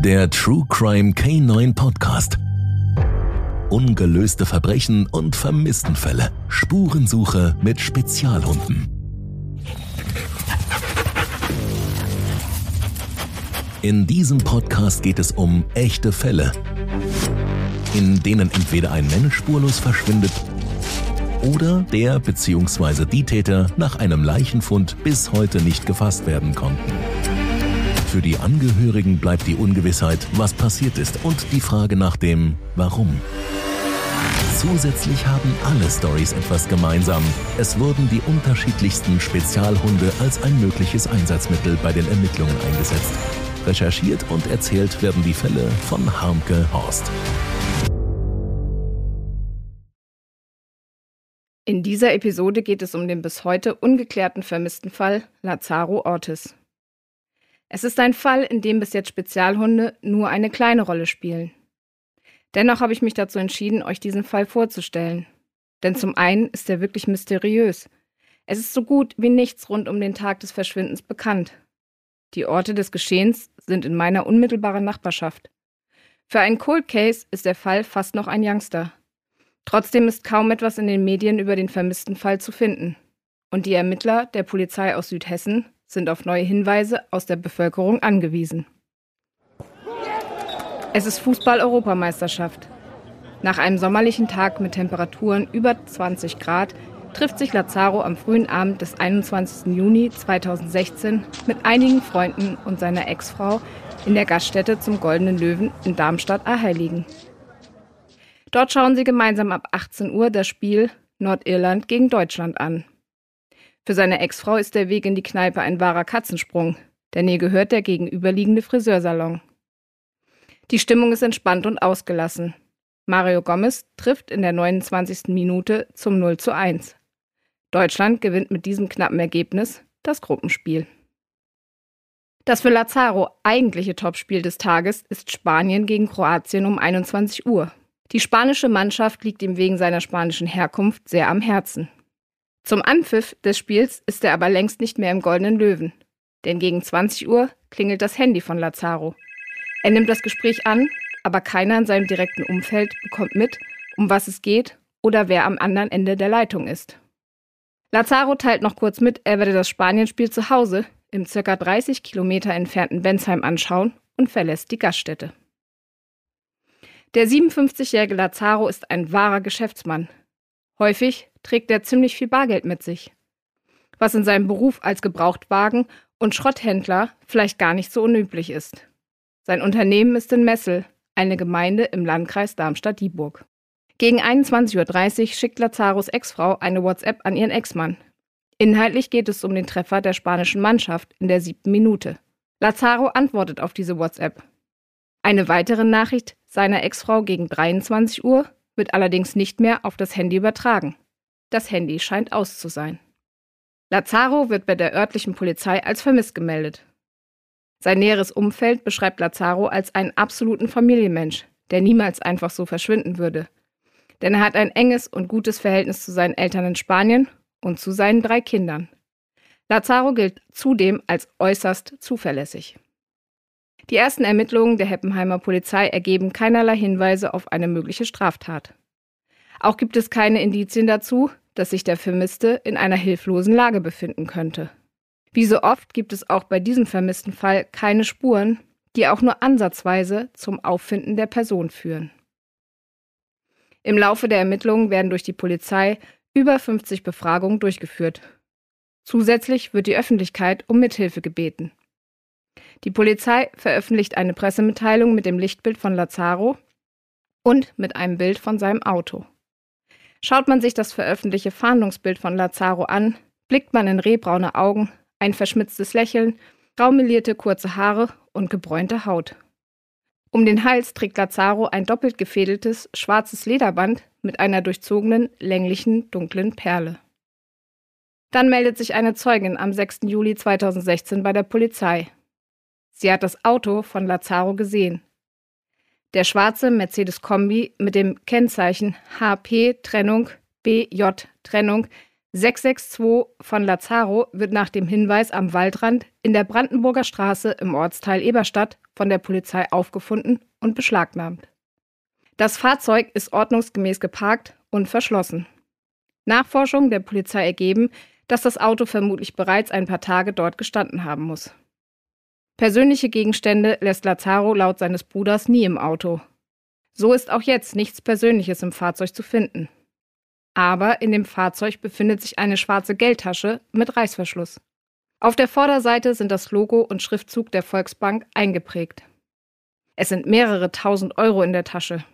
Der True Crime K9 Podcast. Ungelöste Verbrechen und Vermisstenfälle. Spurensuche mit Spezialhunden. In diesem Podcast geht es um echte Fälle, in denen entweder ein Mensch spurlos verschwindet oder der bzw. die Täter nach einem Leichenfund bis heute nicht gefasst werden konnten. Für die Angehörigen bleibt die Ungewissheit, was passiert ist und die Frage nach dem Warum. Zusätzlich haben alle Stories etwas gemeinsam. Es wurden die unterschiedlichsten Spezialhunde als ein mögliches Einsatzmittel bei den Ermittlungen eingesetzt. Recherchiert und erzählt werden die Fälle von Harmke Horst. In dieser Episode geht es um den bis heute ungeklärten vermissten Fall Lazaro Ortiz. Es ist ein Fall, in dem bis jetzt Spezialhunde nur eine kleine Rolle spielen. Dennoch habe ich mich dazu entschieden, euch diesen Fall vorzustellen. Denn zum einen ist er wirklich mysteriös. Es ist so gut wie nichts rund um den Tag des Verschwindens bekannt. Die Orte des Geschehens sind in meiner unmittelbaren Nachbarschaft. Für einen Cold Case ist der Fall fast noch ein Youngster. Trotzdem ist kaum etwas in den Medien über den vermissten Fall zu finden. Und die Ermittler der Polizei aus Südhessen sind auf neue Hinweise aus der Bevölkerung angewiesen. Es ist Fußball-Europameisterschaft. Nach einem sommerlichen Tag mit Temperaturen über 20 Grad trifft sich Lazaro am frühen Abend des 21. Juni 2016 mit einigen Freunden und seiner Ex-Frau in der Gaststätte zum Goldenen Löwen in Darmstadt-Aheiligen. Dort schauen sie gemeinsam ab 18 Uhr das Spiel Nordirland gegen Deutschland an. Für seine Ex-Frau ist der Weg in die Kneipe ein wahrer Katzensprung, denn ihr gehört der gegenüberliegende Friseursalon. Die Stimmung ist entspannt und ausgelassen. Mario Gomez trifft in der 29. Minute zum 0 zu 1. Deutschland gewinnt mit diesem knappen Ergebnis das Gruppenspiel. Das für Lazaro eigentliche Topspiel des Tages ist Spanien gegen Kroatien um 21 Uhr. Die spanische Mannschaft liegt ihm wegen seiner spanischen Herkunft sehr am Herzen. Zum Anpfiff des Spiels ist er aber längst nicht mehr im Goldenen Löwen. Denn gegen 20 Uhr klingelt das Handy von Lazaro. Er nimmt das Gespräch an, aber keiner in seinem direkten Umfeld bekommt mit, um was es geht oder wer am anderen Ende der Leitung ist. Lazaro teilt noch kurz mit, er werde das Spanienspiel zu Hause im ca. 30 Kilometer entfernten Bensheim anschauen und verlässt die Gaststätte. Der 57-jährige Lazaro ist ein wahrer Geschäftsmann. Häufig trägt er ziemlich viel Bargeld mit sich. Was in seinem Beruf als Gebrauchtwagen und Schrotthändler vielleicht gar nicht so unüblich ist. Sein Unternehmen ist in Messel, eine Gemeinde im Landkreis Darmstadt-Dieburg. Gegen 21.30 Uhr schickt Lazaros Ex-Frau eine WhatsApp an ihren Ex-Mann. Inhaltlich geht es um den Treffer der spanischen Mannschaft in der siebten Minute. Lazaro antwortet auf diese WhatsApp. Eine weitere Nachricht seiner Ex-Frau gegen 23 Uhr wird allerdings nicht mehr auf das Handy übertragen. Das Handy scheint aus zu sein. Lazaro wird bei der örtlichen Polizei als vermisst gemeldet. Sein näheres Umfeld beschreibt Lazaro als einen absoluten Familienmensch, der niemals einfach so verschwinden würde. Denn er hat ein enges und gutes Verhältnis zu seinen Eltern in Spanien und zu seinen drei Kindern. Lazaro gilt zudem als äußerst zuverlässig. Die ersten Ermittlungen der Heppenheimer Polizei ergeben keinerlei Hinweise auf eine mögliche Straftat. Auch gibt es keine Indizien dazu, dass sich der Vermisste in einer hilflosen Lage befinden könnte. Wie so oft gibt es auch bei diesem vermissten Fall keine Spuren, die auch nur ansatzweise zum Auffinden der Person führen. Im Laufe der Ermittlungen werden durch die Polizei über 50 Befragungen durchgeführt. Zusätzlich wird die Öffentlichkeit um Mithilfe gebeten. Die Polizei veröffentlicht eine Pressemitteilung mit dem Lichtbild von Lazaro und mit einem Bild von seinem Auto. Schaut man sich das veröffentlichte Fahndungsbild von Lazaro an, blickt man in rehbraune Augen, ein verschmitztes Lächeln, graumelierte kurze Haare und gebräunte Haut. Um den Hals trägt Lazaro ein doppelt gefädeltes schwarzes Lederband mit einer durchzogenen, länglichen, dunklen Perle. Dann meldet sich eine Zeugin am 6. Juli 2016 bei der Polizei. Sie hat das Auto von Lazaro gesehen. Der schwarze Mercedes-Kombi mit dem Kennzeichen HP Trennung BJ Trennung 662 von Lazaro wird nach dem Hinweis am Waldrand in der Brandenburger Straße im Ortsteil Eberstadt von der Polizei aufgefunden und beschlagnahmt. Das Fahrzeug ist ordnungsgemäß geparkt und verschlossen. Nachforschungen der Polizei ergeben, dass das Auto vermutlich bereits ein paar Tage dort gestanden haben muss. Persönliche Gegenstände lässt Lazaro laut seines Bruders nie im Auto. So ist auch jetzt nichts Persönliches im Fahrzeug zu finden. Aber in dem Fahrzeug befindet sich eine schwarze Geldtasche mit Reißverschluss. Auf der Vorderseite sind das Logo und Schriftzug der Volksbank eingeprägt. Es sind mehrere tausend Euro in der Tasche.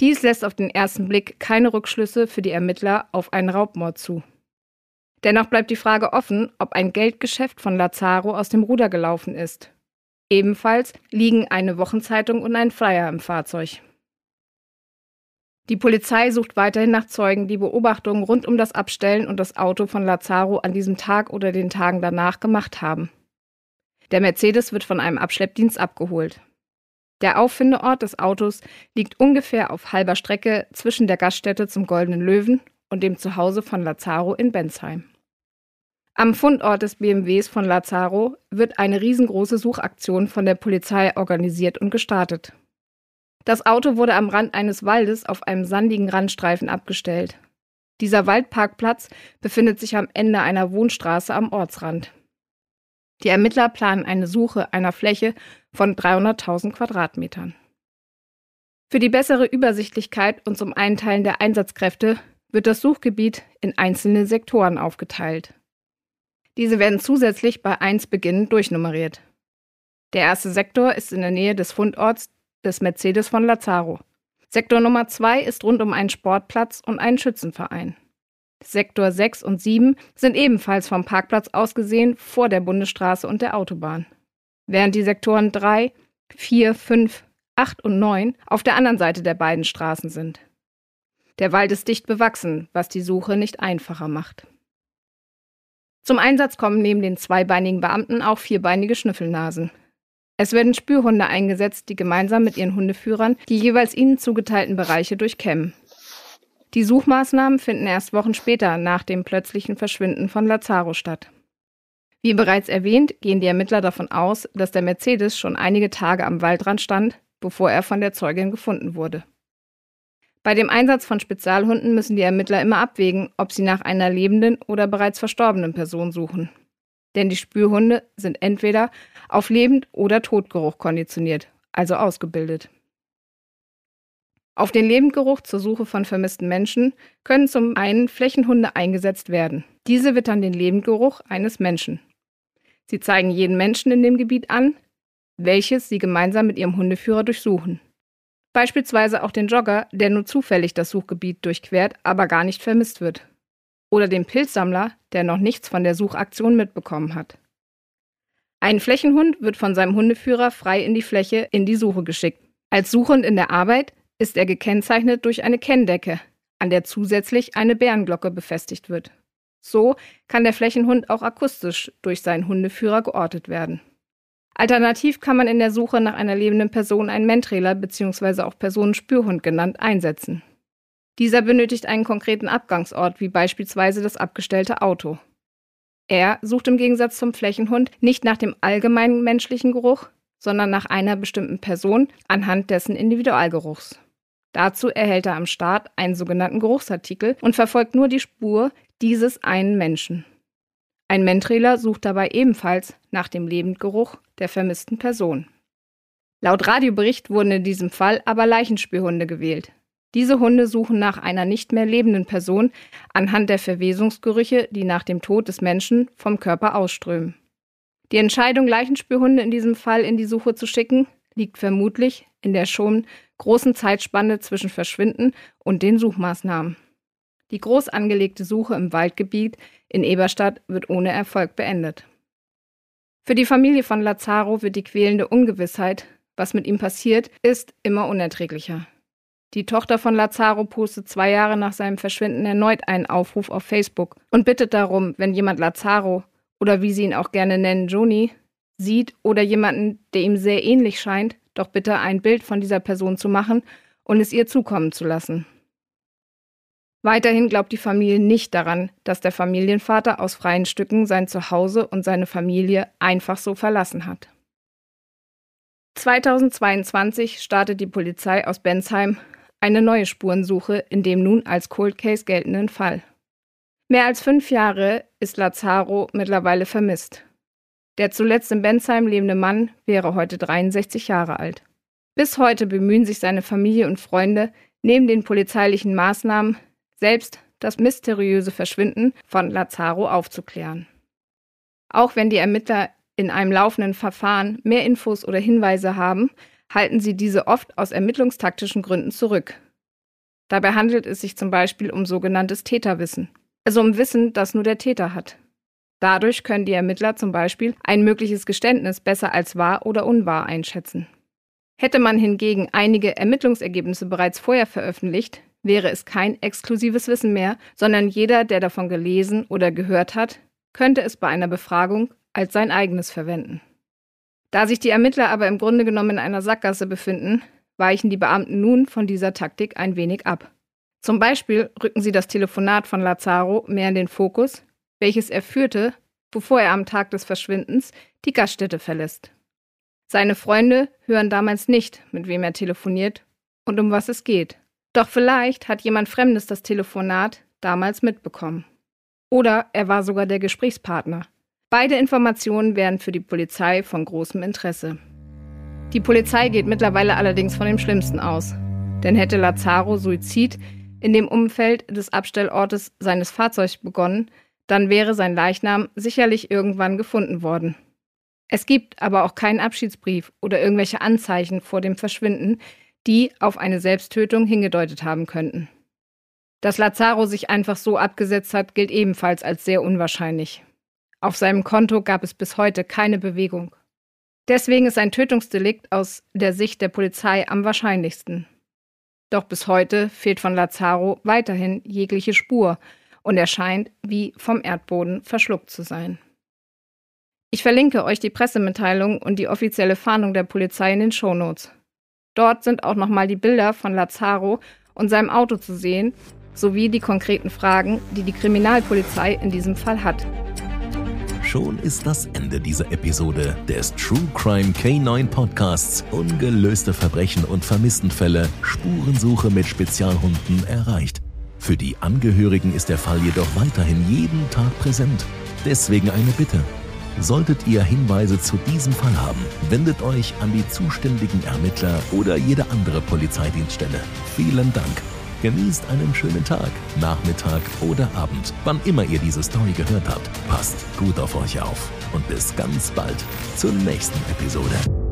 Dies lässt auf den ersten Blick keine Rückschlüsse für die Ermittler auf einen Raubmord zu. Dennoch bleibt die Frage offen, ob ein Geldgeschäft von Lazaro aus dem Ruder gelaufen ist. Ebenfalls liegen eine Wochenzeitung und ein Flyer im Fahrzeug. Die Polizei sucht weiterhin nach Zeugen, die Beobachtungen rund um das Abstellen und das Auto von Lazaro an diesem Tag oder den Tagen danach gemacht haben. Der Mercedes wird von einem Abschleppdienst abgeholt. Der Auffindeort des Autos liegt ungefähr auf halber Strecke zwischen der Gaststätte zum Goldenen Löwen und dem Zuhause von Lazaro in Bensheim. Am Fundort des BMWs von Lazaro wird eine riesengroße Suchaktion von der Polizei organisiert und gestartet. Das Auto wurde am Rand eines Waldes auf einem sandigen Randstreifen abgestellt. Dieser Waldparkplatz befindet sich am Ende einer Wohnstraße am Ortsrand. Die Ermittler planen eine Suche einer Fläche von 300.000 Quadratmetern. Für die bessere Übersichtlichkeit und zum Einteilen der Einsatzkräfte wird das Suchgebiet in einzelne Sektoren aufgeteilt. Diese werden zusätzlich bei 1 beginnend durchnummeriert. Der erste Sektor ist in der Nähe des Fundorts des Mercedes von Lazaro. Sektor Nummer 2 ist rund um einen Sportplatz und einen Schützenverein. Sektor 6 und 7 sind ebenfalls vom Parkplatz aus gesehen vor der Bundesstraße und der Autobahn. Während die Sektoren 3, 4, 5, 8 und 9 auf der anderen Seite der beiden Straßen sind. Der Wald ist dicht bewachsen, was die Suche nicht einfacher macht. Zum Einsatz kommen neben den zweibeinigen Beamten auch vierbeinige Schnüffelnasen. Es werden Spürhunde eingesetzt, die gemeinsam mit ihren Hundeführern die jeweils ihnen zugeteilten Bereiche durchkämmen. Die Suchmaßnahmen finden erst Wochen später nach dem plötzlichen Verschwinden von Lazaro statt. Wie bereits erwähnt, gehen die Ermittler davon aus, dass der Mercedes schon einige Tage am Waldrand stand, bevor er von der Zeugin gefunden wurde. Bei dem Einsatz von Spezialhunden müssen die Ermittler immer abwägen, ob sie nach einer lebenden oder bereits verstorbenen Person suchen denn die Spürhunde sind entweder auf Lebend- oder Todgeruch konditioniert, also ausgebildet. Auf den Lebendgeruch zur Suche von vermissten Menschen können zum einen Flächenhunde eingesetzt werden. Diese wittern den Lebendgeruch eines Menschen. Sie zeigen jeden Menschen in dem Gebiet an, welches sie gemeinsam mit ihrem Hundeführer durchsuchen. Beispielsweise auch den Jogger, der nur zufällig das Suchgebiet durchquert, aber gar nicht vermisst wird oder den Pilzsammler, der noch nichts von der Suchaktion mitbekommen hat. Ein Flächenhund wird von seinem Hundeführer frei in die Fläche in die Suche geschickt. Als Suchhund in der Arbeit ist er gekennzeichnet durch eine Kenndecke, an der zusätzlich eine Bärenglocke befestigt wird. So kann der Flächenhund auch akustisch durch seinen Hundeführer geortet werden. Alternativ kann man in der Suche nach einer lebenden Person einen Mentrailer bzw. auch Personenspürhund genannt einsetzen. Dieser benötigt einen konkreten Abgangsort, wie beispielsweise das abgestellte Auto. Er sucht im Gegensatz zum Flächenhund nicht nach dem allgemeinen menschlichen Geruch, sondern nach einer bestimmten Person anhand dessen Individualgeruchs. Dazu erhält er am Start einen sogenannten Geruchsartikel und verfolgt nur die Spur dieses einen Menschen. Ein Mentrailer sucht dabei ebenfalls nach dem Lebendgeruch der vermissten Person. Laut Radiobericht wurden in diesem Fall aber Leichenspürhunde gewählt, diese Hunde suchen nach einer nicht mehr lebenden Person anhand der Verwesungsgerüche, die nach dem Tod des Menschen vom Körper ausströmen. Die Entscheidung, Leichenspürhunde in diesem Fall in die Suche zu schicken, liegt vermutlich in der schon großen Zeitspanne zwischen Verschwinden und den Suchmaßnahmen. Die groß angelegte Suche im Waldgebiet in Eberstadt wird ohne Erfolg beendet. Für die Familie von Lazaro wird die quälende Ungewissheit, was mit ihm passiert, ist immer unerträglicher. Die Tochter von Lazaro postet zwei Jahre nach seinem Verschwinden erneut einen Aufruf auf Facebook und bittet darum, wenn jemand Lazaro oder wie sie ihn auch gerne nennen, Joni, sieht oder jemanden, der ihm sehr ähnlich scheint, doch bitte ein Bild von dieser Person zu machen und es ihr zukommen zu lassen. Weiterhin glaubt die Familie nicht daran, dass der Familienvater aus freien Stücken sein Zuhause und seine Familie einfach so verlassen hat. 2022 startet die Polizei aus Bensheim eine neue Spurensuche in dem nun als Cold Case geltenden Fall. Mehr als fünf Jahre ist Lazaro mittlerweile vermisst. Der zuletzt in Bensheim lebende Mann wäre heute 63 Jahre alt. Bis heute bemühen sich seine Familie und Freunde, neben den polizeilichen Maßnahmen selbst das mysteriöse Verschwinden von Lazaro aufzuklären. Auch wenn die Ermittler in einem laufenden Verfahren mehr Infos oder Hinweise haben, halten sie diese oft aus ermittlungstaktischen Gründen zurück. Dabei handelt es sich zum Beispiel um sogenanntes Täterwissen, also um Wissen, das nur der Täter hat. Dadurch können die Ermittler zum Beispiel ein mögliches Geständnis besser als wahr oder unwahr einschätzen. Hätte man hingegen einige Ermittlungsergebnisse bereits vorher veröffentlicht, wäre es kein exklusives Wissen mehr, sondern jeder, der davon gelesen oder gehört hat, könnte es bei einer Befragung als sein eigenes verwenden. Da sich die Ermittler aber im Grunde genommen in einer Sackgasse befinden, weichen die Beamten nun von dieser Taktik ein wenig ab. Zum Beispiel rücken sie das Telefonat von Lazaro mehr in den Fokus, welches er führte, bevor er am Tag des Verschwindens die Gaststätte verlässt. Seine Freunde hören damals nicht, mit wem er telefoniert und um was es geht. Doch vielleicht hat jemand Fremdes das Telefonat damals mitbekommen. Oder er war sogar der Gesprächspartner. Beide Informationen wären für die Polizei von großem Interesse. Die Polizei geht mittlerweile allerdings von dem Schlimmsten aus. Denn hätte Lazaro Suizid in dem Umfeld des Abstellortes seines Fahrzeugs begonnen, dann wäre sein Leichnam sicherlich irgendwann gefunden worden. Es gibt aber auch keinen Abschiedsbrief oder irgendwelche Anzeichen vor dem Verschwinden, die auf eine Selbsttötung hingedeutet haben könnten. Dass Lazaro sich einfach so abgesetzt hat, gilt ebenfalls als sehr unwahrscheinlich. Auf seinem Konto gab es bis heute keine Bewegung. Deswegen ist ein Tötungsdelikt aus der Sicht der Polizei am wahrscheinlichsten. Doch bis heute fehlt von Lazaro weiterhin jegliche Spur und er scheint wie vom Erdboden verschluckt zu sein. Ich verlinke euch die Pressemitteilung und die offizielle Fahndung der Polizei in den Shownotes. Dort sind auch nochmal die Bilder von Lazaro und seinem Auto zu sehen, sowie die konkreten Fragen, die die Kriminalpolizei in diesem Fall hat. Schon ist das Ende dieser Episode des True Crime K9 Podcasts Ungelöste Verbrechen und Vermisstenfälle Spurensuche mit Spezialhunden erreicht. Für die Angehörigen ist der Fall jedoch weiterhin jeden Tag präsent. Deswegen eine Bitte. Solltet ihr Hinweise zu diesem Fall haben, wendet euch an die zuständigen Ermittler oder jede andere Polizeidienststelle. Vielen Dank. Genießt einen schönen Tag, Nachmittag oder Abend, wann immer ihr diese Story gehört habt. Passt gut auf euch auf und bis ganz bald zur nächsten Episode.